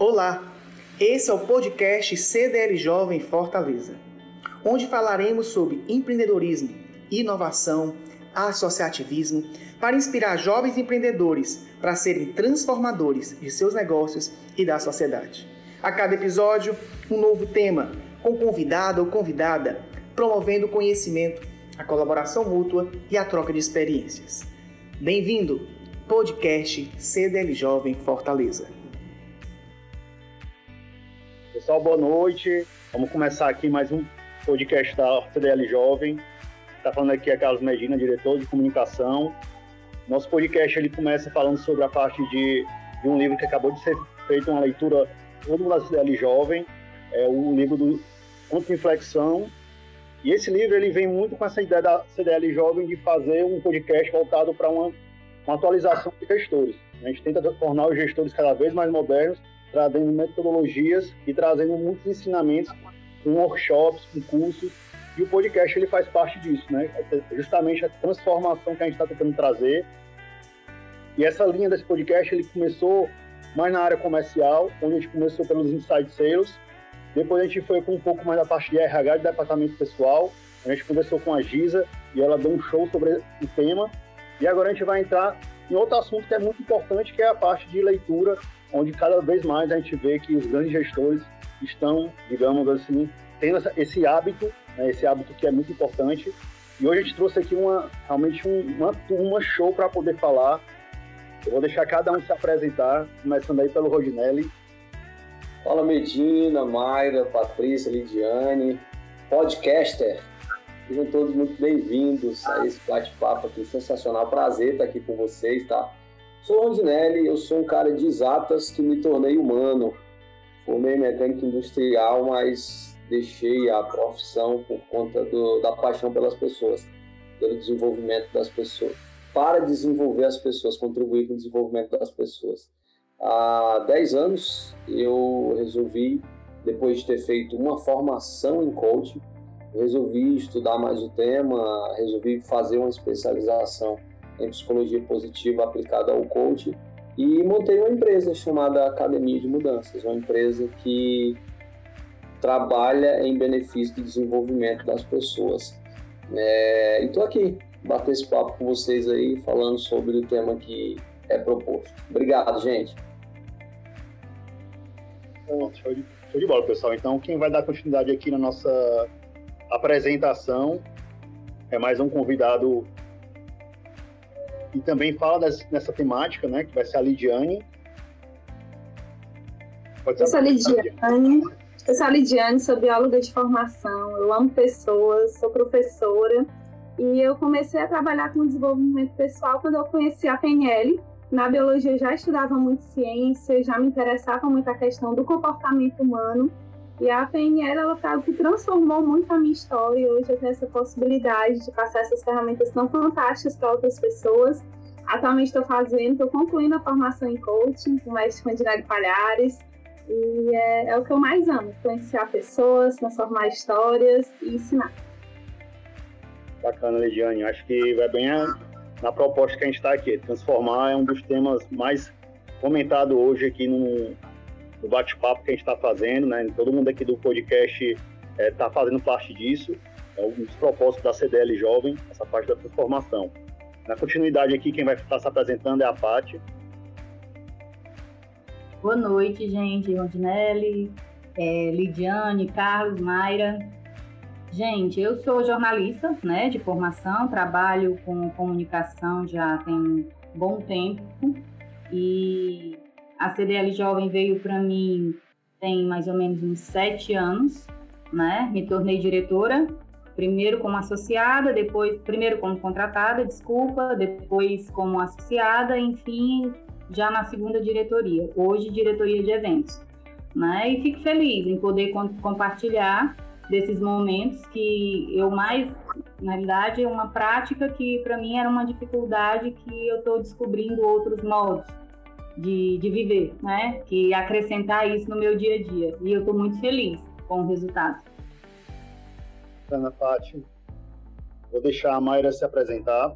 Olá, esse é o podcast CDL Jovem Fortaleza, onde falaremos sobre empreendedorismo, inovação, associativismo, para inspirar jovens empreendedores para serem transformadores de seus negócios e da sociedade. A cada episódio, um novo tema, com convidado ou convidada, promovendo o conhecimento, a colaboração mútua e a troca de experiências. Bem-vindo, podcast CDL Jovem Fortaleza. Pessoal, boa noite. Vamos começar aqui mais um podcast da CDL Jovem. Está falando aqui é Carlos Medina, diretor de comunicação. Nosso podcast ele começa falando sobre a parte de, de um livro que acabou de ser feito uma leitura todo da CDL Jovem, é o livro do Conto Inflexão. E esse livro ele vem muito com essa ideia da CDL Jovem de fazer um podcast voltado para uma, uma atualização de gestores. A gente tenta tornar os gestores cada vez mais modernos trazendo metodologias e trazendo muitos ensinamentos com workshops, com cursos, e o podcast ele faz parte disso, né? É justamente a transformação que a gente está tentando trazer. E essa linha desse podcast ele começou mais na área comercial, onde a gente começou pelos inside sales, depois a gente foi com um pouco mais da parte de RH, de departamento pessoal, a gente conversou com a Giza e ela deu um show sobre o tema, e agora a gente vai entrar em outro assunto que é muito importante, que é a parte de leitura onde cada vez mais a gente vê que os grandes gestores estão, digamos assim, tendo esse hábito, né, esse hábito que é muito importante. E hoje a gente trouxe aqui uma, realmente um, uma turma show para poder falar. Eu vou deixar cada um se apresentar, começando aí pelo Rodinelli. Fala Medina, Mayra, Patrícia, Lidiane, podcaster. Sejam todos muito bem-vindos a esse bate-papo aqui sensacional. Prazer estar aqui com vocês, tá? Sou Rondinelli, eu sou um cara de exatas que me tornei humano. Formei mecânica industrial, mas deixei a profissão por conta do, da paixão pelas pessoas, pelo desenvolvimento das pessoas. Para desenvolver as pessoas, contribuir com o desenvolvimento das pessoas. Há 10 anos eu resolvi, depois de ter feito uma formação em coaching, resolvi estudar mais o tema, resolvi fazer uma especialização em psicologia positiva aplicada ao coaching e montei uma empresa chamada Academia de Mudanças, uma empresa que trabalha em benefício do desenvolvimento das pessoas. É, e estou aqui, bater esse papo com vocês aí, falando sobre o tema que é proposto. Obrigado, gente. Bom, show, de, show de bola, pessoal. Então, quem vai dar continuidade aqui na nossa apresentação é mais um convidado e também fala dessa, dessa temática, né, que vai ser a Lidiane. Pode eu sou a Lidiane, eu sou a Lidiane, sou bióloga de formação, eu amo pessoas, sou professora e eu comecei a trabalhar com desenvolvimento pessoal quando eu conheci a PNL. Na biologia eu já estudava muito ciência, já me interessava muito a questão do comportamento humano e a PNL ela foi algo que transformou muito a minha história. Hoje eu tenho essa possibilidade de passar essas ferramentas tão fantásticas para outras pessoas. Atualmente estou fazendo, estou concluindo a formação em coaching com o mestre Rondinelli Palhares. E é, é, o que eu mais amo, influenciar pessoas, transformar histórias e ensinar. Bacana, Lidiane. Acho que vai bem na proposta que a gente está aqui. Transformar é um dos temas mais comentado hoje aqui no, do bate-papo que a gente está fazendo, né? Todo mundo aqui do podcast está é, tá fazendo parte disso. É um dos propósitos da CDL Jovem, essa parte da transformação. Na continuidade aqui, quem vai estar se apresentando é a Paty. Boa noite, gente. Rondinelli, é, Lidiane, Carlos, Mayra. Gente, eu sou jornalista né, de formação, trabalho com comunicação já tem bom tempo e a CDL Jovem veio para mim tem mais ou menos uns sete anos, né? Me tornei diretora, primeiro como associada, depois primeiro como contratada, desculpa, depois como associada, enfim, já na segunda diretoria. Hoje diretoria de eventos, né? E fico feliz em poder compartilhar desses momentos que eu mais, na realidade, é uma prática que para mim era uma dificuldade que eu estou descobrindo outros modos de, de viver, né? Que acrescentar isso no meu dia a dia. E eu estou muito feliz com o resultado. Ana Paty, vou deixar a Mayra se apresentar.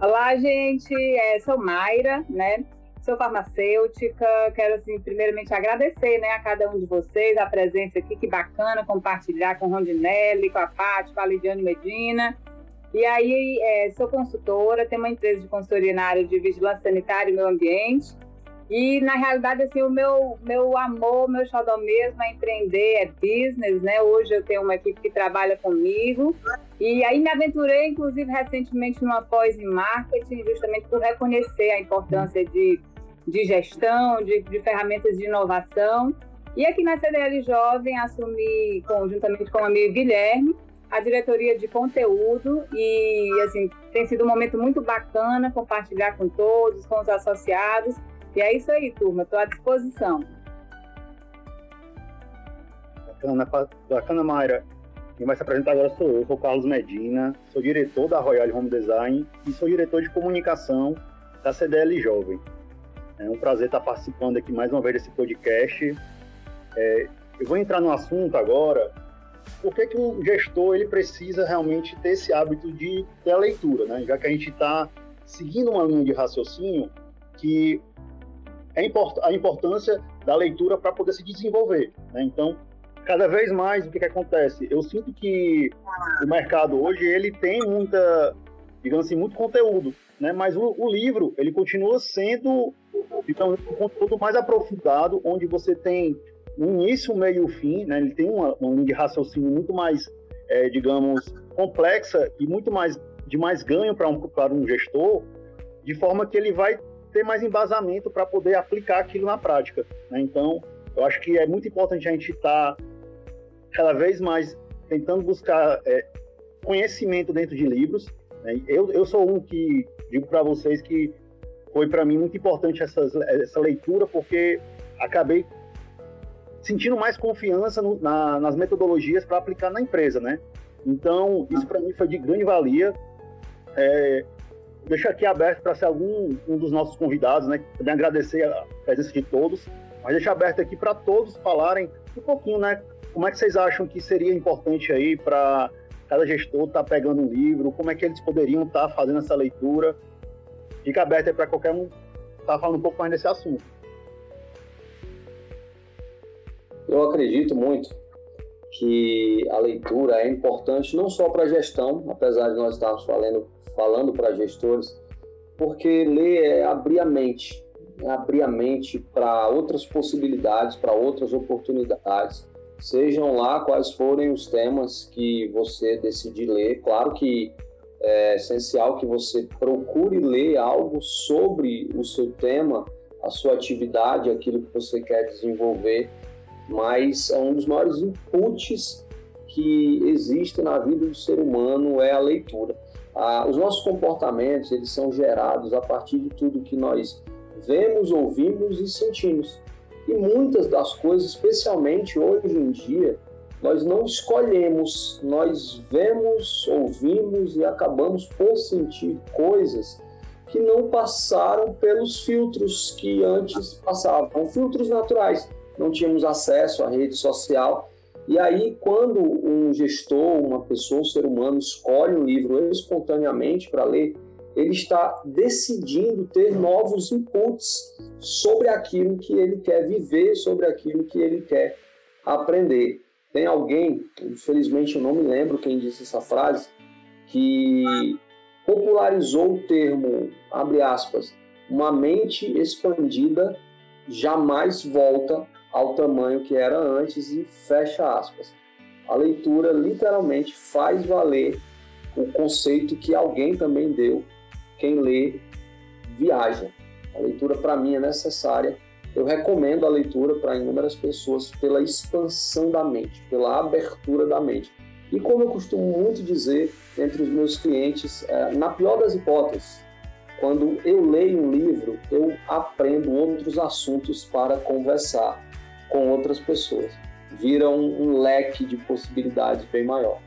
Olá, gente. É, sou Mayra, né? sou farmacêutica, quero assim, primeiramente agradecer né, a cada um de vocês a presença aqui, que bacana compartilhar com Rondinelli, com a Paty, com a Lidiane Medina. E aí, é, sou consultora, tenho uma empresa de consultoria na área de vigilância sanitária e meio ambiente. E, na realidade, assim, o meu, meu amor, meu xodó mesmo é empreender, é business, né? Hoje eu tenho uma equipe que trabalha comigo. E aí me aventurei, inclusive, recentemente numa pós em marketing, justamente por reconhecer a importância de, de gestão, de, de ferramentas de inovação. E aqui na CDL Jovem assumi, conjuntamente com o amigo Guilherme, a diretoria de conteúdo e assim tem sido um momento muito bacana compartilhar com todos, com os associados e é isso aí, turma. Estou à disposição. Bacana, bacana, Mayra. Quem vai se apresentar agora sou eu, sou Carlos Medina, sou diretor da Royal Home Design e sou diretor de comunicação da CDL Jovem. É um prazer estar participando aqui mais uma vez desse podcast. É, eu vou entrar no assunto agora, por que, que um gestor ele precisa realmente ter esse hábito de ter a leitura, né? Já que a gente está seguindo uma linha de raciocínio que é import a importância da leitura para poder se desenvolver. Né? Então, cada vez mais o que, que acontece? Eu sinto que o mercado hoje ele tem muita, digamos assim, muito conteúdo, né? Mas o, o livro ele continua sendo então, um conteúdo mais aprofundado, onde você tem um início, um meio e um fim, né? Ele tem uma, uma linha de raciocínio muito mais, é, digamos, complexa e muito mais de mais ganho para um, um gestor, de forma que ele vai ter mais embasamento para poder aplicar aquilo na prática. Né? Então, eu acho que é muito importante a gente estar tá cada vez mais tentando buscar é, conhecimento dentro de livros. Né? Eu, eu sou um que digo para vocês que foi para mim muito importante essas, essa leitura, porque acabei sentindo mais confiança no, na, nas metodologias para aplicar na empresa, né? Então, isso para mim foi de grande valia. É, deixo aqui aberto para ser algum um dos nossos convidados, né? Também agradecer a presença de todos, mas deixo aberto aqui para todos falarem um pouquinho, né? Como é que vocês acham que seria importante aí para cada gestor estar tá pegando um livro? Como é que eles poderiam estar tá fazendo essa leitura? Fica aberto aí para qualquer um estar tá falando um pouco mais desse assunto. Eu acredito muito que a leitura é importante não só para a gestão, apesar de nós estarmos falando falando para gestores, porque ler é abrir a mente, é abrir a mente para outras possibilidades, para outras oportunidades, sejam lá quais forem os temas que você decidir ler. Claro que é essencial que você procure ler algo sobre o seu tema, a sua atividade, aquilo que você quer desenvolver, mas é um dos maiores inputs que existe na vida do ser humano é a leitura. Ah, os nossos comportamentos eles são gerados a partir de tudo que nós vemos, ouvimos e sentimos. E muitas das coisas, especialmente hoje em dia, nós não escolhemos, nós vemos, ouvimos e acabamos por sentir coisas que não passaram pelos filtros que antes passavam, filtros naturais. Não tínhamos acesso à rede social e aí, quando um gestor, uma pessoa, um ser humano escolhe um livro espontaneamente para ler, ele está decidindo ter novos inputs sobre aquilo que ele quer viver, sobre aquilo que ele quer aprender. Tem alguém, infelizmente eu não me lembro quem disse essa frase, que popularizou o termo, abre aspas, uma mente expandida jamais volta ao tamanho que era antes e fecha aspas. A leitura literalmente faz valer o conceito que alguém também deu. Quem lê viaja. A leitura para mim é necessária. Eu recomendo a leitura para inúmeras pessoas pela expansão da mente, pela abertura da mente. E como eu costumo muito dizer entre os meus clientes, é, na pior das hipóteses, quando eu leio um livro, eu aprendo outros assuntos para conversar com outras pessoas. Vira um, um leque de possibilidades bem maior.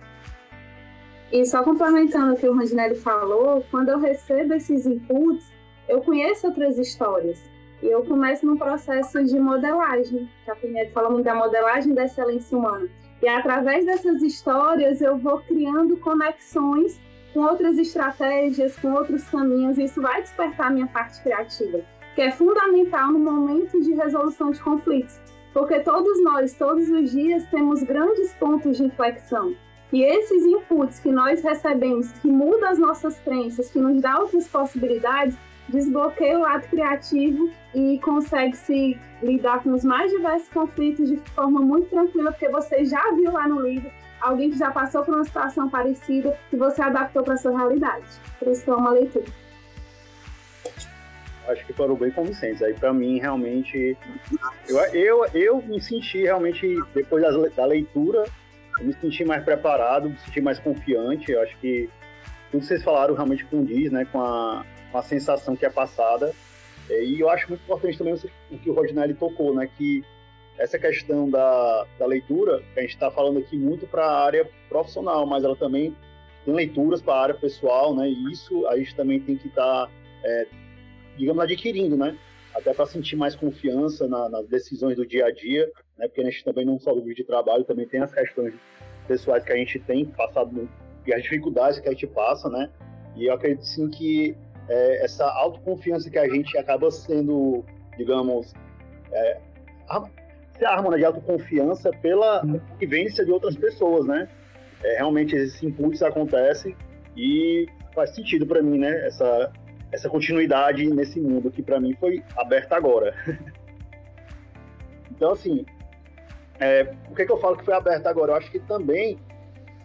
E só complementando o que o Randinelli falou, quando eu recebo esses inputs, eu conheço outras histórias. E eu começo num processo de modelagem, que a Pinheiro fala muito da modelagem da excelência humana. E através dessas histórias eu vou criando conexões com outras estratégias, com outros caminhos, e isso vai despertar a minha parte criativa. que é fundamental no momento de resolução de conflitos, porque todos nós, todos os dias, temos grandes pontos de inflexão. E esses inputs que nós recebemos, que mudam as nossas crenças, que nos dá outras possibilidades, desbloqueia o lado criativo e consegue se lidar com os mais diversos conflitos de forma muito tranquila, porque você já viu lá no livro alguém que já passou por uma situação parecida e você adaptou para sua realidade. Por isso que é uma leitura. Acho que foram bem convincentes. Aí, para mim, realmente, eu, eu, eu me senti realmente, depois da leitura, eu me senti mais preparado, me senti mais confiante. Eu acho que tudo que vocês falaram realmente condiz né, com, a, com a sensação que é passada. E eu acho muito importante também o que o Rodinelli tocou, né, que essa questão da, da leitura, que a gente está falando aqui muito para a área profissional, mas ela também tem leituras para a área pessoal, né? E isso a gente também tem que estar, tá, é, digamos, adquirindo, né? Até para sentir mais confiança na, nas decisões do dia a dia, né? Porque a gente também não só vive de trabalho, também tem as questões pessoais que a gente tem passado e as dificuldades que a gente passa, né? E eu acredito sim que é, essa autoconfiança que a gente acaba sendo, digamos, é, se arma né, de autoconfiança pela vivência de outras pessoas, né? É, realmente esses impulsos acontecem e faz sentido para mim, né? Essa, essa continuidade nesse mundo que para mim foi aberta agora. então, assim, é, por que, que eu falo que foi aberta agora? Eu acho que também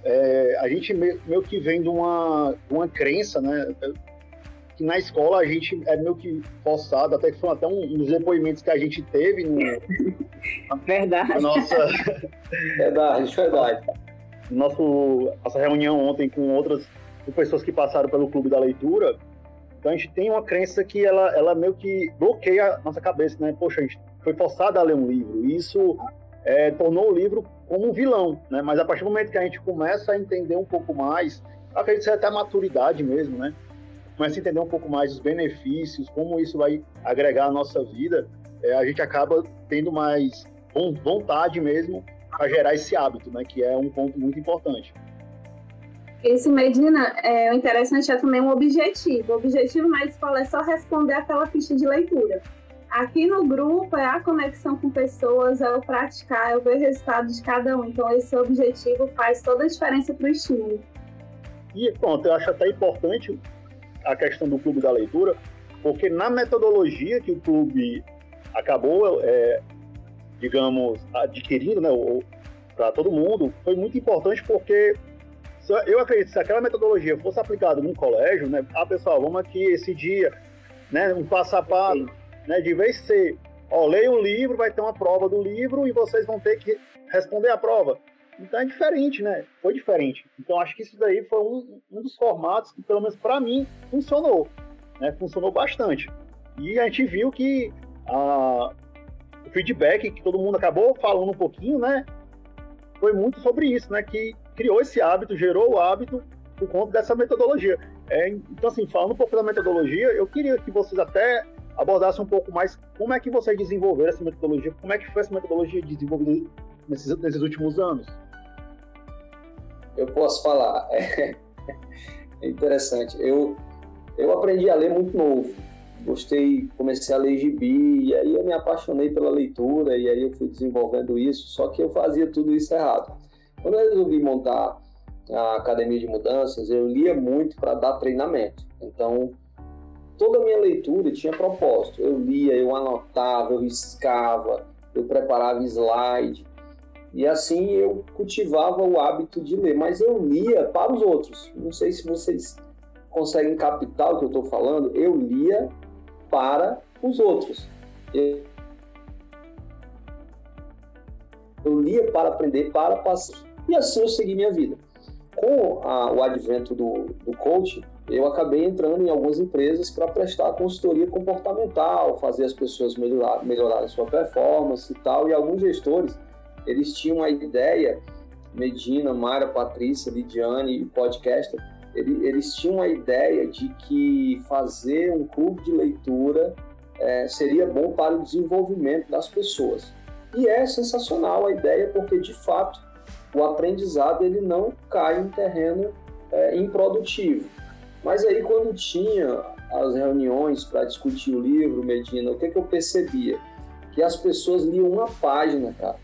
é, a gente meio, meio, que vem de uma, uma crença, né? que na escola a gente é meio que forçado, até que foi até um, dos depoimentos que a gente teve no, verdade. nossa verdade, verdade. Nosso, nossa reunião ontem com outras com pessoas que passaram pelo clube da leitura. Então a gente tem uma crença que ela, ela meio que bloqueia a nossa cabeça, né? Poxa, a gente foi forçado a ler um livro. E isso é, tornou o livro como um vilão, né? Mas a partir do momento que a gente começa a entender um pouco mais, acredito que até a maturidade mesmo, né? começa a entender um pouco mais os benefícios, como isso vai agregar à nossa vida, é, a gente acaba tendo mais vontade mesmo para gerar esse hábito, né, que é um ponto muito importante. Esse Medina, é, o interessante é também um objetivo. O objetivo na escola é só responder aquela ficha de leitura. Aqui no grupo é a conexão com pessoas, é o praticar, é o ver o resultado de cada um. Então, esse objetivo faz toda a diferença para o estímulo. E pronto, eu acho até importante a questão do clube da leitura, porque na metodologia que o clube acabou, é, digamos, adquirindo, né, para todo mundo, foi muito importante porque eu acredito que se aquela metodologia fosse aplicada num colégio, né, ah, pessoal, vamos aqui esse dia, né, um passo a passo, né, de vez ser, ó, leia um livro, vai ter uma prova do livro e vocês vão ter que responder a prova. Então é diferente, né? Foi diferente. Então acho que isso daí foi um, um dos formatos que, pelo menos para mim, funcionou. Né? Funcionou bastante. E a gente viu que a, o feedback que todo mundo acabou falando um pouquinho, né? Foi muito sobre isso, né? Que criou esse hábito, gerou o hábito por conta dessa metodologia. É, então, assim, falando um pouco da metodologia, eu queria que vocês até abordassem um pouco mais como é que vocês desenvolveram essa metodologia, como é que foi essa metodologia desenvolvida nesses, nesses últimos anos eu posso falar. É, interessante. Eu, eu aprendi a ler muito novo. Gostei, comecei a ler gibi, e aí eu me apaixonei pela leitura, e aí eu fui desenvolvendo isso, só que eu fazia tudo isso errado. Quando eu resolvi montar a Academia de Mudanças, eu lia muito para dar treinamento. Então, toda a minha leitura tinha propósito. Eu lia, eu anotava, eu riscava, eu preparava slide. E assim eu cultivava o hábito de ler, mas eu lia para os outros. Não sei se vocês conseguem captar o que eu estou falando. Eu lia para os outros. Eu, eu lia para aprender, para passar. E assim eu segui minha vida. Com a, o advento do, do coaching, eu acabei entrando em algumas empresas para prestar consultoria comportamental, fazer as pessoas melhorar, a sua performance e tal. E alguns gestores eles tinham a ideia, Medina, Mara, Patrícia, Lidiane e podcaster, eles tinham a ideia de que fazer um clube de leitura é, seria bom para o desenvolvimento das pessoas. E é sensacional a ideia, porque de fato o aprendizado ele não cai em terreno é, improdutivo. Mas aí quando tinha as reuniões para discutir o livro, Medina, o que, que eu percebia? Que as pessoas liam uma página, cara.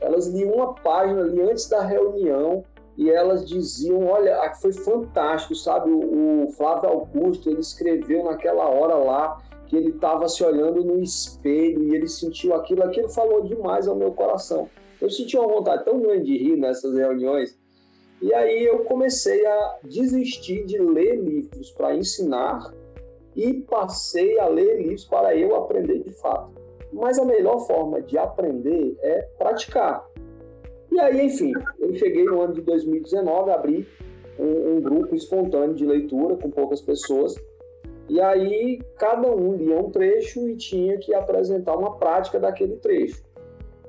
Elas liam uma página ali antes da reunião e elas diziam, olha, foi fantástico, sabe? O, o Flávio Augusto, ele escreveu naquela hora lá que ele estava se olhando no espelho e ele sentiu aquilo, aquilo falou demais ao meu coração. Eu senti uma vontade tão grande de rir nessas reuniões. E aí eu comecei a desistir de ler livros para ensinar e passei a ler livros para eu aprender de fato. Mas a melhor forma de aprender é praticar. E aí, enfim, eu cheguei no ano de 2019, abri um, um grupo espontâneo de leitura com poucas pessoas e aí cada um lia um trecho e tinha que apresentar uma prática daquele trecho.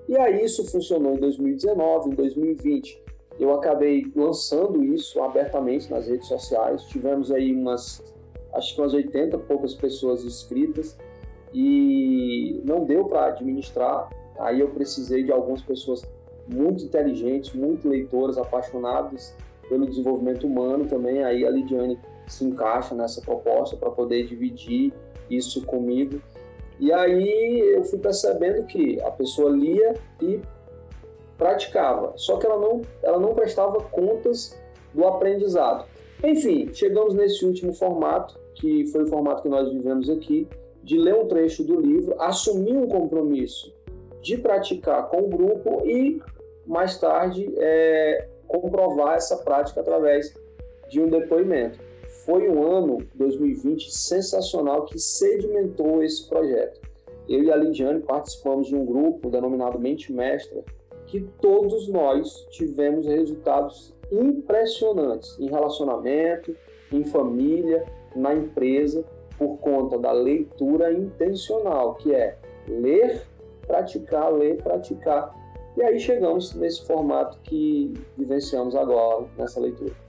E aí isso funcionou em 2019, em 2020 eu acabei lançando isso abertamente nas redes sociais. Tivemos aí umas, acho que umas 80 poucas pessoas inscritas e não deu para administrar. Aí eu precisei de algumas pessoas muito inteligentes, muito leitoras, apaixonadas pelo desenvolvimento humano também. Aí a Lidiane se encaixa nessa proposta para poder dividir isso comigo. E aí eu fui percebendo que a pessoa lia e praticava, só que ela não, ela não prestava contas do aprendizado. Enfim, chegamos nesse último formato, que foi o formato que nós vivemos aqui, de ler um trecho do livro, assumir um compromisso de praticar com o grupo e, mais tarde, é, comprovar essa prática através de um depoimento. Foi um ano 2020 sensacional que sedimentou esse projeto. Eu e a Lidiane participamos de um grupo denominado Mente Mestra, que todos nós tivemos resultados impressionantes em relacionamento, em família, na empresa, por conta da leitura intencional, que é ler, praticar, ler, praticar. E aí chegamos nesse formato que vivenciamos agora nessa leitura.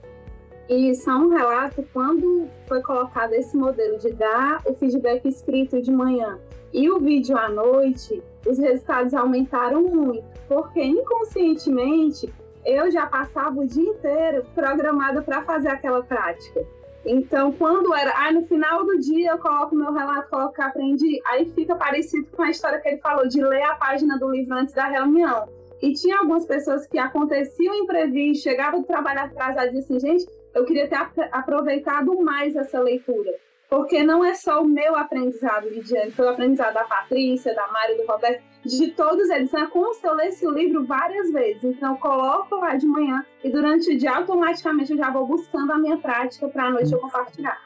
E só um relato, quando foi colocado esse modelo de dar o feedback escrito de manhã e o vídeo à noite, os resultados aumentaram muito, porque inconscientemente eu já passava o dia inteiro programada para fazer aquela prática. Então, quando era, ah, no final do dia eu coloco meu relato, coloco que aprendi, aí fica parecido com a história que ele falou de ler a página do livro antes da reunião. E tinha algumas pessoas que aconteciam imprevisto, chegavam do trabalho atrasado e diziam assim, gente, eu queria ter aproveitado mais essa leitura. Porque não é só o meu aprendizado, Lidiane, foi o aprendizado da Patrícia, da Mária, do Roberto, de todos eles. É como se eu lesse o livro várias vezes. Então, eu coloco lá de manhã e durante o dia, automaticamente, eu já vou buscando a minha prática para a noite eu compartilhar.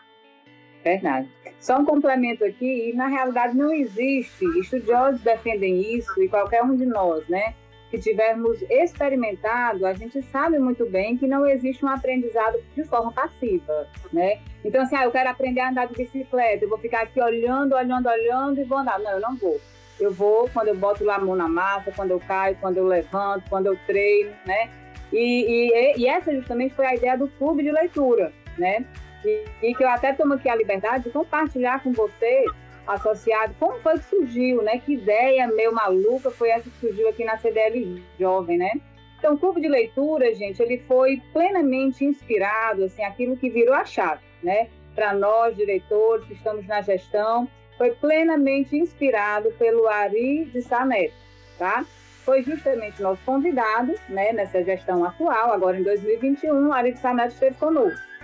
Verdade. Só um complemento aqui, e na realidade não existe, estudiosos defendem isso, e qualquer um de nós, né? Que tivermos experimentado, a gente sabe muito bem que não existe um aprendizado de forma passiva, né? Então, assim, ah, eu quero aprender a andar de bicicleta, eu vou ficar aqui olhando, olhando, olhando e vou andar. Não, eu não vou. Eu vou quando eu boto a mão na massa, quando eu caio, quando eu levanto, quando eu treino, né? E, e, e essa justamente foi a ideia do clube de leitura, né? E, e que eu até tomo aqui a liberdade de compartilhar com vocês associado. Como foi que surgiu, né? Que ideia meio maluca foi essa que surgiu aqui na CDL Jovem, né? Então, o clube de leitura, gente, ele foi plenamente inspirado, assim, aquilo que virou a chave, né? Para nós, diretores que estamos na gestão, foi plenamente inspirado pelo Ari de Saneto, tá? Foi justamente nosso convidado, né, nessa gestão atual, agora em 2021, o Ari de Saneto esteve conosco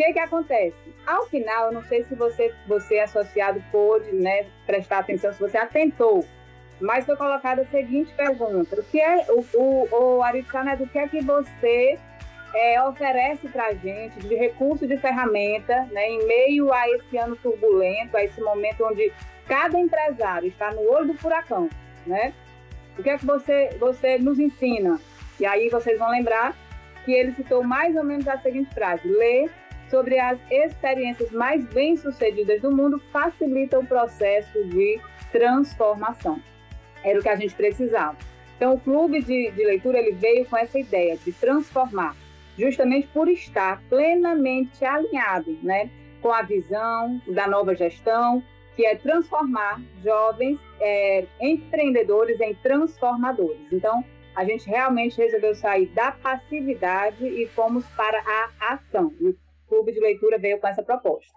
que que acontece? Ao final, eu não sei se você, você associado pôde né, prestar atenção, se você atentou, mas foi colocada a seguinte pergunta: o que é o, o, o Aritana, do que é que você é, oferece para a gente de recurso de ferramenta, né, em meio a esse ano turbulento, a esse momento onde cada empresário está no olho do furacão, né? O que é que você, você nos ensina? E aí vocês vão lembrar que ele citou mais ou menos a seguinte frase: ler, sobre as experiências mais bem-sucedidas do mundo facilita o processo de transformação. Era o que a gente precisava. Então, o clube de, de leitura ele veio com essa ideia de transformar, justamente por estar plenamente alinhado né, com a visão da nova gestão, que é transformar jovens é, empreendedores em transformadores. Então, a gente realmente resolveu sair da passividade e fomos para a ação. Clube de Leitura veio com essa proposta.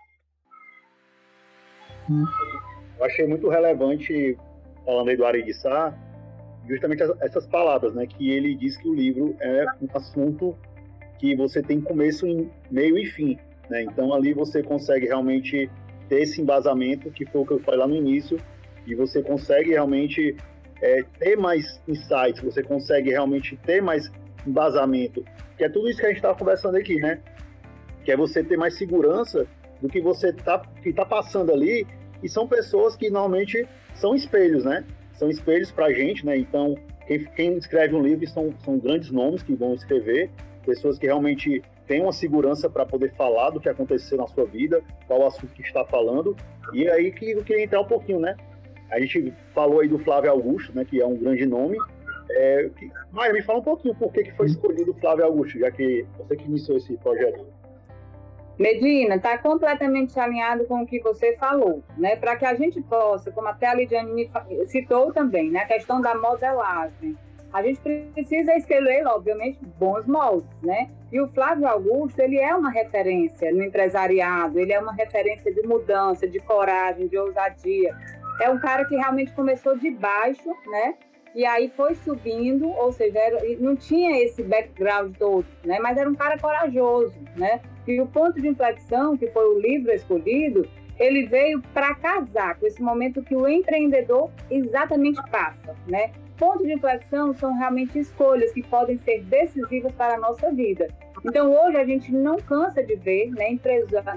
Hum. Eu achei muito relevante, falando aí do Ari Sá, justamente essas palavras, né? Que ele diz que o livro é um assunto que você tem começo, meio e fim, né? Então ali você consegue realmente ter esse embasamento, que foi o que eu falei lá no início, e você consegue realmente é, ter mais insights, você consegue realmente ter mais embasamento, que é tudo isso que a gente estava conversando aqui, né? Que é você ter mais segurança do que você está que tá passando ali, e são pessoas que normalmente são espelhos, né? São espelhos para a gente, né? Então, quem, quem escreve um livro são, são grandes nomes que vão escrever, pessoas que realmente têm uma segurança para poder falar do que aconteceu na sua vida, qual o assunto que está falando, e aí que eu queria entrar um pouquinho, né? A gente falou aí do Flávio Augusto, né, que é um grande nome. É, que, Maia, me fala um pouquinho por que, que foi escolhido o Flávio Augusto, já que você que iniciou esse projeto. Medina, está completamente alinhado com o que você falou, né? Para que a gente possa, como até a Lidiane citou também, né? A questão da modelagem. A gente precisa escolher, obviamente, bons moldes, né? E o Flávio Augusto, ele é uma referência no empresariado, ele é uma referência de mudança, de coragem, de ousadia é um cara que realmente começou de baixo, né? E aí foi subindo, ou seja, era, não tinha esse background todo, né? Mas era um cara corajoso, né? E o ponto de inflexão, que foi o livro escolhido, ele veio para casar com esse momento que o empreendedor exatamente passa, né? Ponto de inflexão são realmente escolhas que podem ser decisivas para a nossa vida. Então, hoje a gente não cansa de ver né,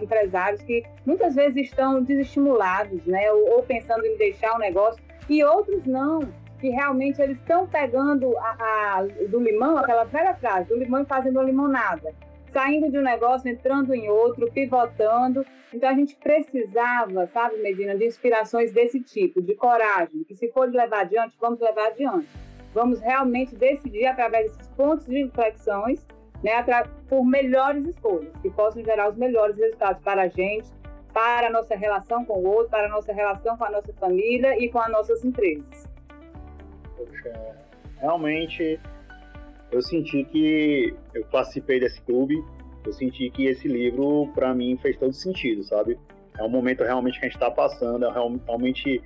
empresários que muitas vezes estão desestimulados, né, ou, ou pensando em deixar o negócio, e outros não, que realmente eles estão pegando a, a, do limão, aquela velha frase, do limão e fazendo a limonada, saindo de um negócio, entrando em outro, pivotando. Então a gente precisava, sabe, Medina, de inspirações desse tipo, de coragem, que se for levar adiante, vamos levar adiante. Vamos realmente decidir através desses pontos de inflexões né, por melhores escolhas, que possam gerar os melhores resultados para a gente, para a nossa relação com o outro, para a nossa relação com a nossa família e com as nossas empresas. Poxa, realmente eu senti que eu participei desse clube, eu senti que esse livro para mim fez todo sentido, sabe? É um momento realmente que a gente está passando, é realmente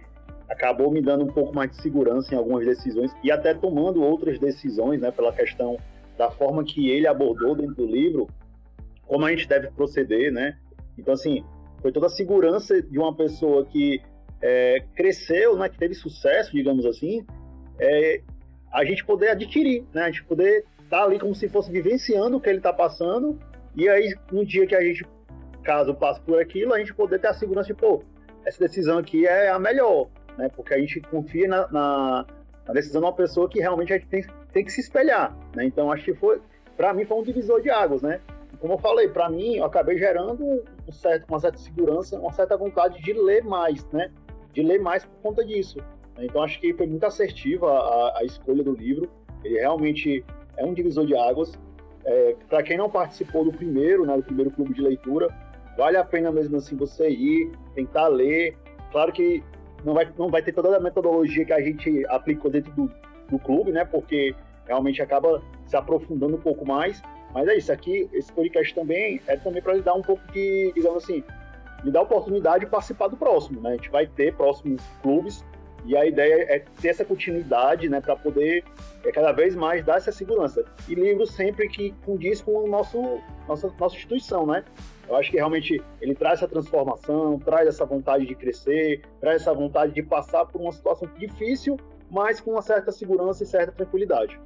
acabou me dando um pouco mais de segurança em algumas decisões e até tomando outras decisões, né, pela questão da forma que ele abordou dentro do livro, como a gente deve proceder, né? Então, assim, foi toda a segurança de uma pessoa que é, cresceu, né, que teve sucesso, digamos assim, é, a gente poder adquirir, né? A gente poder estar tá ali como se fosse vivenciando o que ele está passando, e aí, no dia que a gente, caso passe por aquilo, a gente poder ter a segurança de, pô, essa decisão aqui é a melhor, né? Porque a gente confia na, na, na decisão de uma pessoa que realmente a gente tem tem que se espelhar, né? Então acho que foi, para mim foi um divisor de águas, né? Como eu falei, para mim eu acabei gerando um certo, uma certa segurança, uma certa vontade de ler mais, né? De ler mais por conta disso. Então acho que foi muito assertiva a, a escolha do livro. Ele realmente é um divisor de águas. É, para quem não participou do primeiro, né, do primeiro clube de leitura, vale a pena mesmo assim você ir, tentar ler. Claro que não vai, não vai ter toda a metodologia que a gente aplicou dentro do, do clube, né? Porque realmente acaba se aprofundando um pouco mais. Mas é isso, aqui, esse podcast também é também para lhe dar um pouco de, digamos assim, lhe dar oportunidade de participar do próximo, né? A gente vai ter próximos clubes e a ideia é ter essa continuidade, né, para poder é, cada vez mais dar essa segurança. E livros sempre que condiz com o nosso nossa, nossa instituição, né? Eu acho que realmente ele traz essa transformação, traz essa vontade de crescer, traz essa vontade de passar por uma situação difícil, mas com uma certa segurança e certa tranquilidade.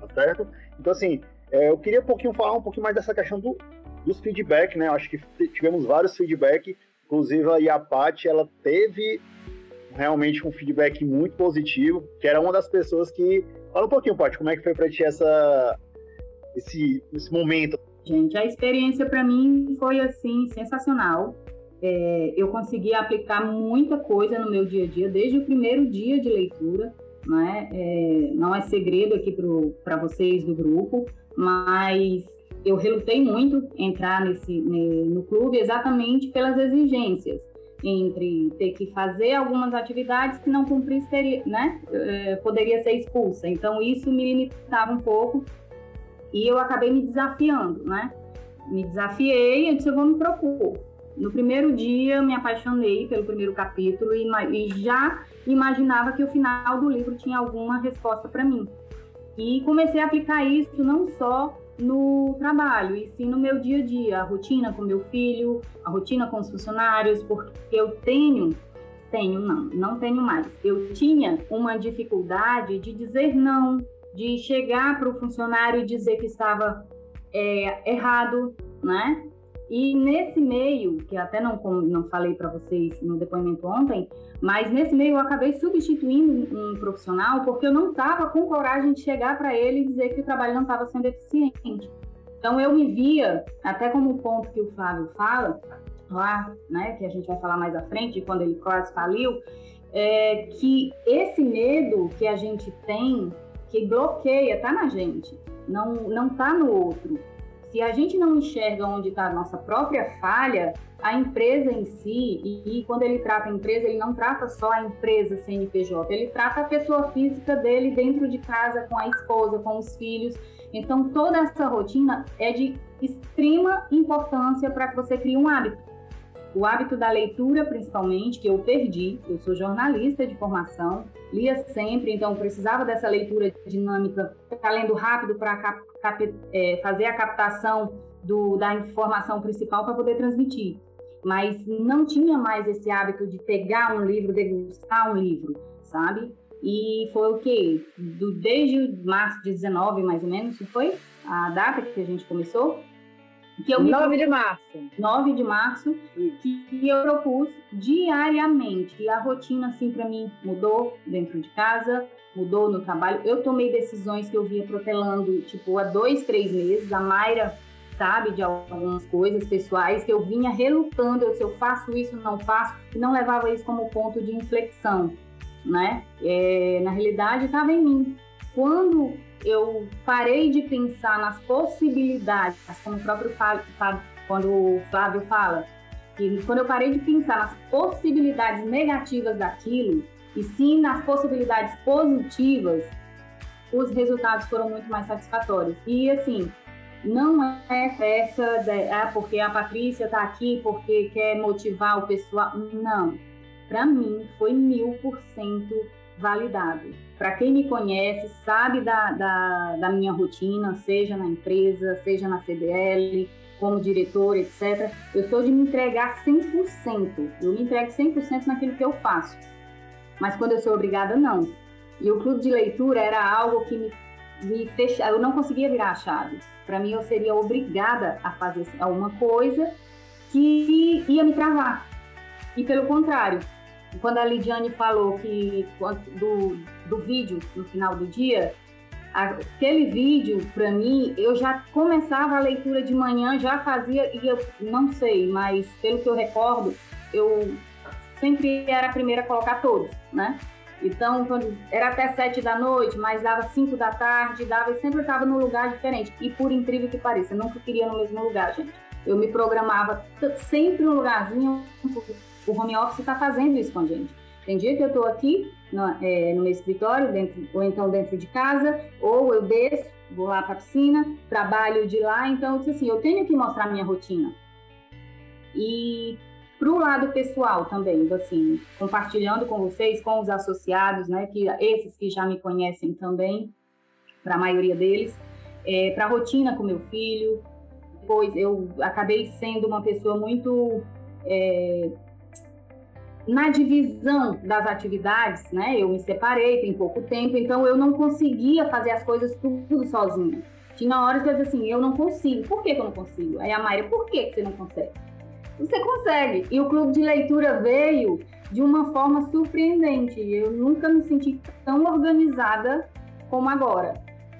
Tá certo? Então, assim, é, eu queria um pouquinho falar um pouquinho mais dessa questão do, dos feedback, né? Eu acho que tivemos vários feedback, inclusive a Paty, ela teve realmente um feedback muito positivo, que era uma das pessoas que... Fala um pouquinho, Paty, como é que foi para ti essa, esse, esse momento? Gente, a experiência para mim foi, assim, sensacional é, eu consegui aplicar muita coisa no meu dia a dia, desde o primeiro dia de leitura. Né? É, não é segredo aqui para vocês do grupo, mas eu relutei muito entrar nesse, no clube exatamente pelas exigências entre ter que fazer algumas atividades que não cumprisse, teria, né? É, poderia ser expulsa. Então, isso me limitava um pouco e eu acabei me desafiando, né? Me desafiei e disse, eu vou me propor No primeiro dia, me apaixonei pelo primeiro capítulo e, e já imaginava que o final do livro tinha alguma resposta para mim. E comecei a aplicar isso não só no trabalho, e sim no meu dia a dia, a rotina com meu filho, a rotina com os funcionários, porque eu tenho, tenho não, não tenho mais. Eu tinha uma dificuldade de dizer não, de chegar para o funcionário e dizer que estava é, errado, né? E nesse meio, que até não, não falei para vocês no depoimento ontem, mas nesse meio eu acabei substituindo um profissional porque eu não estava com coragem de chegar para ele e dizer que o trabalho não estava sendo eficiente. Então eu me via, até como o ponto que o Flávio fala, lá, né, que a gente vai falar mais à frente, quando ele quase faliu, é que esse medo que a gente tem, que bloqueia, tá na gente, não, não tá no outro. Se a gente não enxerga onde está a nossa própria falha, a empresa em si, e, e, quando ele trata a empresa, ele não trata só a empresa CNPJ, ele trata a pessoa física dele dentro de casa, com a esposa, com os filhos. Então, toda essa rotina é de extrema importância para que você crie um hábito. O hábito da leitura, principalmente, que eu perdi. Eu sou jornalista de formação, lia sempre, então precisava dessa leitura dinâmica, ficar lendo rápido para é, fazer a captação do, da informação principal para poder transmitir. Mas não tinha mais esse hábito de pegar um livro, degustar um livro, sabe? E foi o quê? Do, desde março de 19, mais ou menos, foi a data que a gente começou? Que eu 9 de março. 9 de março, que eu propus diariamente. E a rotina, assim, para mim, mudou dentro de casa, mudou no trabalho. Eu tomei decisões que eu vinha protelando, tipo, há dois, três meses. A Mayra sabe de algumas coisas pessoais que eu vinha relutando, eu, se eu faço isso, não faço, e não levava isso como ponto de inflexão, né? É, na realidade, estava em mim. Quando eu parei de pensar nas possibilidades, como o próprio Fábio, quando o Flávio fala, que quando eu parei de pensar nas possibilidades negativas daquilo, e sim nas possibilidades positivas, os resultados foram muito mais satisfatórios. E assim, não é essa, de, ah, porque a Patrícia está aqui porque quer motivar o pessoal. Não. Para mim, foi mil por cento validado. Para quem me conhece, sabe da, da, da, minha rotina, seja na empresa, seja na CDL, como diretor, etc. Eu sou de me entregar 100%. Eu me entrego 100% naquilo que eu faço. Mas quando eu sou obrigada, não. E o clube de leitura era algo que me, me fechava. Eu não conseguia virar a chave. Para mim, eu seria obrigada a fazer alguma coisa que ia me travar. E pelo contrário, quando a Lidiane falou que do, do vídeo no final do dia, aquele vídeo, para mim, eu já começava a leitura de manhã, já fazia, e eu não sei, mas pelo que eu recordo, eu sempre era a primeira a colocar todos, né? Então, quando era até sete da noite, mas dava cinco da tarde, dava, e sempre estava num lugar diferente. E por incrível que pareça, eu nunca queria no mesmo lugar, gente. Eu me programava sempre num lugarzinho, o home office está fazendo isso com a gente. Tem dia que eu estou aqui no, é, no, meu escritório, dentro, ou então dentro de casa, ou eu desço, vou lá para a piscina, trabalho de lá. Então, eu assim, eu tenho que mostrar minha rotina. E para o lado pessoal também, assim, compartilhando com vocês, com os associados, né, que esses que já me conhecem também, para a maioria deles, é, para a rotina com meu filho. Depois eu acabei sendo uma pessoa muito é, na divisão das atividades, né? Eu me separei tem pouco tempo, então eu não conseguia fazer as coisas tudo sozinha. Tinha horas que eu dizia assim, eu não consigo. Por que, que eu não consigo? Aí a Mayra, por que, que você não consegue? Você consegue. E o clube de leitura veio de uma forma surpreendente. Eu nunca me senti tão organizada como agora.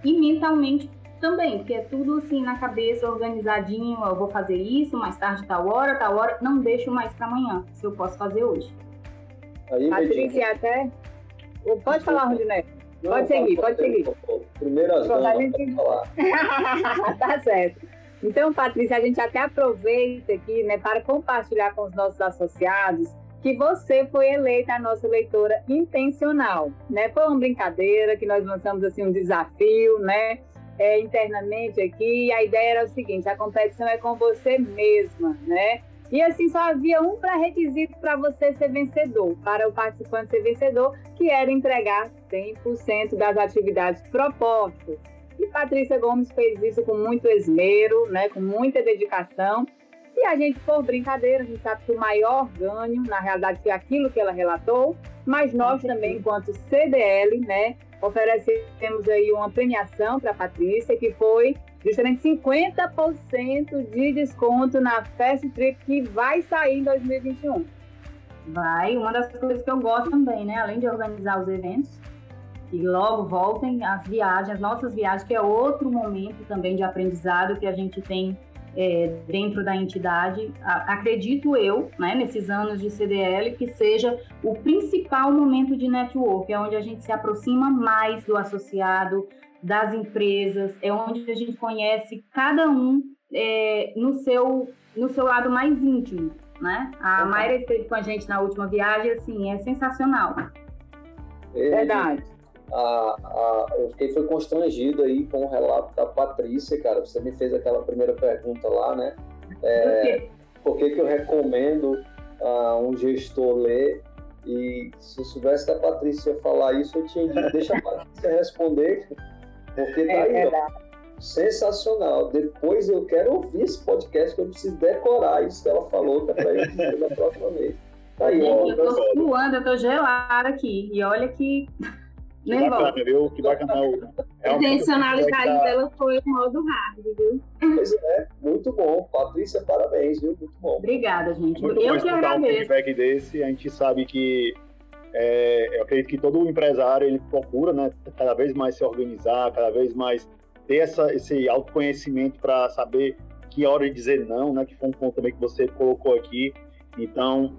E mentalmente também, porque é tudo assim na cabeça, organizadinho, eu vou fazer isso, mais tarde tal hora, tal hora, não deixo mais para amanhã, se eu posso fazer hoje. Aí, Patrícia, até... Pode falar, Rudinete. Pode seguir, pode seguir. Primeiro as damas, gente... falar. tá certo. Então, Patrícia, a gente até aproveita aqui né, para compartilhar com os nossos associados que você foi eleita a nossa leitora intencional, né? Foi uma brincadeira que nós lançamos assim um desafio, né? É, internamente aqui, e a ideia era o seguinte: a competição é com você mesma, né? E assim só havia um pré-requisito para você ser vencedor, para o participante ser vencedor, que era entregar 100% das atividades propostas. E Patrícia Gomes fez isso com muito esmero, né, com muita dedicação. E a gente, por brincadeira, a gente sabe que o maior ganho, na realidade, foi aquilo que ela relatou, mas nós também, enquanto CDL, né, oferecemos aí uma premiação para a Patrícia, que foi justamente 50% de desconto na Fast Trip que vai sair em 2021. Vai, uma das coisas que eu gosto também, né? Além de organizar os eventos, que logo voltem as viagens, as nossas viagens, que é outro momento também de aprendizado que a gente tem é, dentro da entidade. Acredito eu, né, nesses anos de CDL, que seja o principal momento de network, é onde a gente se aproxima mais do associado, das empresas, é onde a gente conhece cada um é, no, seu, no seu lado mais íntimo, né? A uhum. Mayra esteve com a gente na última viagem, assim, é sensacional. É, Verdade. A, a, eu fiquei foi constrangido aí com o relato da Patrícia, cara. Você me fez aquela primeira pergunta lá, né? É, por que, que eu recomendo uh, um gestor ler? E se eu soubesse que a Patrícia ia falar isso, eu tinha dito, deixa a Patrícia responder porque tá é, aí, ó. Sensacional. Depois eu quero ouvir esse podcast que eu preciso decorar isso que ela falou, é pra eu da próxima vez. Tá aí, ó, eu tô suando, eu tô gelada aqui. E olha que. Nem bacana, volta. viu? Que bacana. É a intencionalidade dela foi o modo hard, viu? Pois é, muito bom. Patrícia, parabéns, viu? Muito bom. Obrigada, gente. Muito eu que agradeço. um feedback desse, a gente sabe que é, eu acredito que todo empresário ele procura, né, cada vez mais se organizar, cada vez mais ter essa, esse autoconhecimento para saber que hora de dizer não, né, que foi um ponto também que você colocou aqui. Então,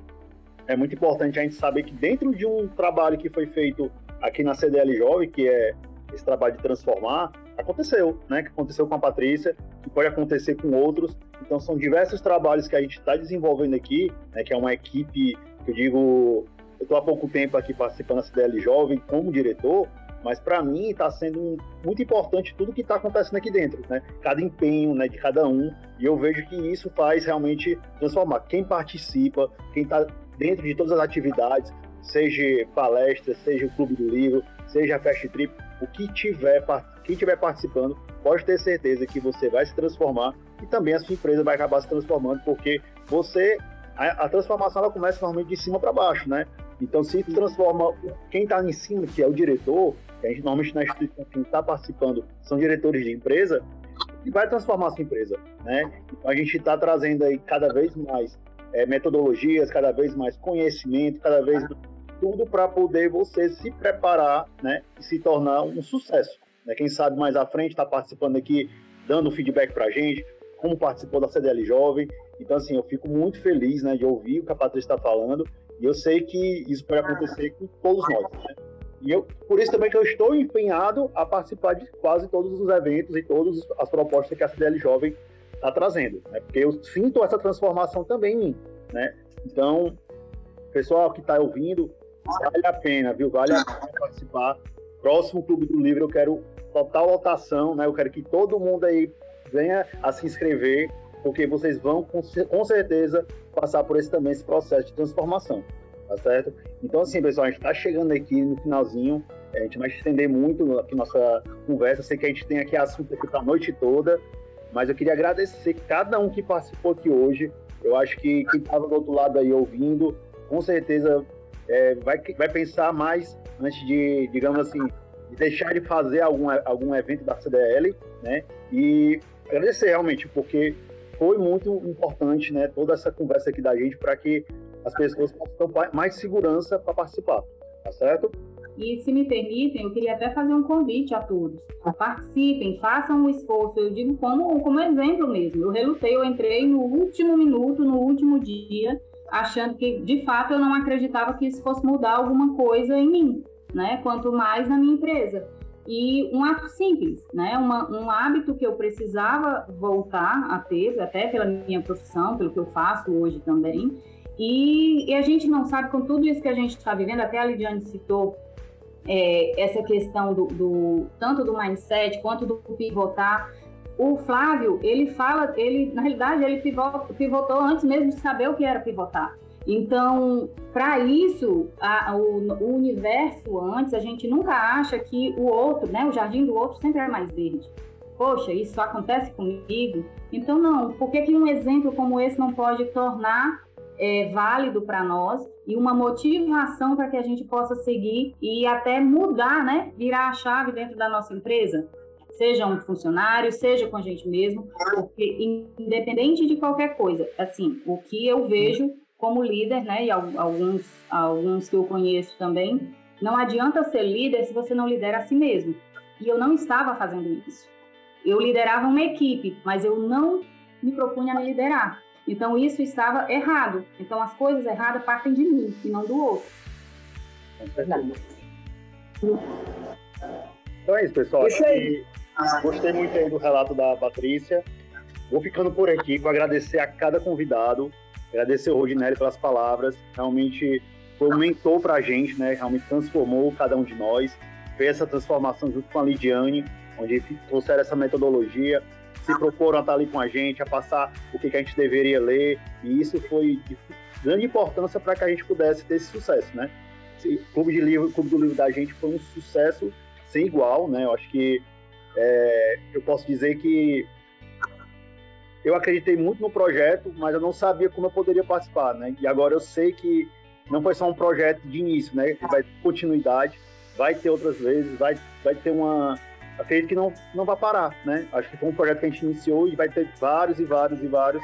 é muito importante a gente saber que dentro de um trabalho que foi feito aqui na CDL Jovem, que é esse trabalho de transformar, aconteceu, né? Que aconteceu com a Patrícia, que pode acontecer com outros. Então, são diversos trabalhos que a gente está desenvolvendo aqui, né? Que é uma equipe, que eu digo, eu estou há pouco tempo aqui participando da CDL Jovem como diretor, mas para mim está sendo muito importante tudo que está acontecendo aqui dentro, né? Cada empenho, né, de cada um, e eu vejo que isso faz realmente transformar quem participa, quem está dentro de todas as atividades, seja palestra, seja o clube do livro, seja a fast trip, o que tiver, quem estiver participando, pode ter certeza que você vai se transformar e também a sua empresa vai acabar se transformando, porque você a, a transformação ela começa normalmente de cima para baixo, né? Então, se transforma quem está em cima, que é o diretor, que a gente normalmente na instituição quem está participando são diretores de empresa, e vai transformar essa empresa, né? Então, a gente está trazendo aí cada vez mais é, metodologias, cada vez mais conhecimento, cada vez tudo para poder você se preparar, né? E se tornar um sucesso. Né? Quem sabe mais à frente está participando aqui, dando feedback para a gente, como participou da CDL Jovem. Então, assim, eu fico muito feliz né, de ouvir o que a Patrícia está falando e eu sei que isso pode acontecer com todos nós. Né? E eu, por isso também que eu estou empenhado a participar de quase todos os eventos e todas as propostas que a CDL Jovem está trazendo, né? Porque eu sinto essa transformação também em mim, né? Então, pessoal que está ouvindo, vale a pena, viu? Vale a pena participar. Próximo Clube do Livro, eu quero total lotação, né? Eu quero que todo mundo aí venha a se inscrever porque vocês vão com, com certeza passar por esse também esse processo de transformação, tá certo? Então assim, pessoal, a gente está chegando aqui no finalzinho, a gente vai estender muito aqui nossa conversa, sei que a gente tem aqui assunto aqui para a noite toda, mas eu queria agradecer cada um que participou aqui hoje. Eu acho que quem estava do outro lado aí ouvindo, com certeza é, vai, vai pensar mais antes de, digamos assim, de deixar de fazer algum, algum evento da CDL, né? E agradecer realmente, porque foi muito importante, né, toda essa conversa aqui da gente para que as pessoas possam ter mais segurança para participar, tá certo? E se me permitem, eu queria até fazer um convite a todos. Participem, façam um esforço. Eu digo como, como exemplo mesmo. Eu relutei, eu entrei no último minuto, no último dia, achando que, de fato, eu não acreditava que isso fosse mudar alguma coisa em mim, né? Quanto mais na minha empresa e um ato simples, né? Uma, um hábito que eu precisava voltar a ter, até pela minha profissão, pelo que eu faço hoje também. E, e a gente não sabe, com tudo isso que a gente está vivendo, até a Lidiane citou é, essa questão do, do, tanto do mindset quanto do pivotar. o Flávio, ele fala, ele na realidade ele pivotou antes mesmo de saber o que era pivotar. Então, para isso, a, o, o, universo antes, a gente nunca acha que o outro, né, o jardim do outro sempre é mais verde. Poxa, isso acontece comigo? Então, não. Por que, que um exemplo como esse não pode tornar é, válido para nós e uma motivação para que a gente possa seguir e até mudar, né, virar a chave dentro da nossa empresa? Seja um funcionário, seja com a gente mesmo, porque independente de qualquer coisa, assim, o que eu vejo como líder, né, e alguns, alguns que eu conheço também, não adianta ser líder se você não lidera a si mesmo. E eu não estava fazendo isso. Eu liderava uma equipe, mas eu não me propunha a me liderar. Então isso estava errado. Então as coisas erradas partem de mim e não do outro. Então é isso, pessoal. Isso aí. Gostei muito aí do relato da Patrícia. Vou ficando por aqui para agradecer a cada convidado Agradecer o Rodinelli pelas palavras, realmente foi um mentor para a gente, né? Realmente transformou cada um de nós, fez essa transformação junto com a Lidiane, onde trouxeram essa metodologia, se proporam a estar ali com a gente, a passar o que, que a gente deveria ler, e isso foi de grande importância para que a gente pudesse ter esse sucesso, né? O Clube, de livro, Clube do Livro da gente foi um sucesso sem igual, né? Eu acho que é, eu posso dizer que eu acreditei muito no projeto, mas eu não sabia como eu poderia participar, né? E agora eu sei que não foi só um projeto de início, né? Vai ter continuidade, vai ter outras vezes, vai, vai ter uma. Acredito que não, não vai parar, né? Acho que foi um projeto que a gente iniciou e vai ter vários e vários e vários.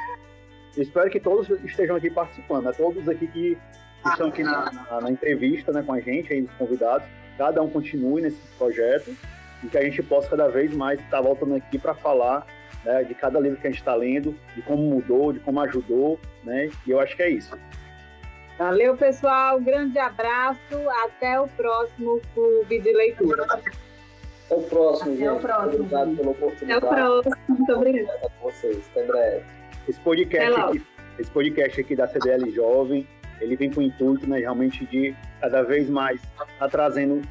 Eu espero que todos estejam aqui participando, né? Todos aqui que estão aqui na, na, na entrevista né, com a gente, aí, os convidados, cada um continue nesse projeto e que a gente possa cada vez mais estar voltando aqui para falar né, de cada livro que a gente está lendo, de como mudou, de como ajudou, né? E eu acho que é isso. Valeu, pessoal. Grande abraço. Até o próximo clube de leitura. Até o próximo, Até gente. o próximo. Obrigado pela oportunidade. Até o próximo. Muito obrigada. a vocês. Até breve. Esse podcast, aqui, esse podcast aqui da CDL Jovem, ele vem com o intuito, né, realmente de cada vez mais estar tá trazendo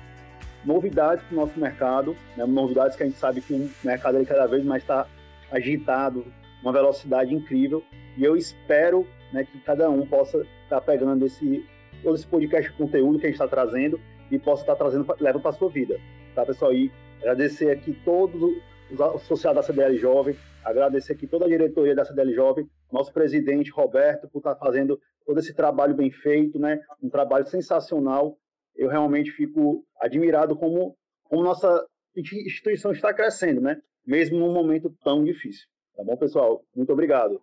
novidades para o nosso mercado, né, novidades que a gente sabe que o mercado ele cada vez mais está agitado, uma velocidade incrível. E eu espero né, que cada um possa estar tá pegando esse, todo esse podcast conteúdo que a gente está trazendo e possa estar tá trazendo, levando para a sua vida. Tá, pessoal? E agradecer aqui todos os associados da CDL Jovem, agradecer aqui toda a diretoria da CDL Jovem, nosso presidente Roberto, por estar fazendo todo esse trabalho bem feito, né? um trabalho sensacional. Eu realmente fico admirado como, como nossa instituição está crescendo, né? mesmo num momento tão difícil. Tá bom, pessoal? Muito obrigado.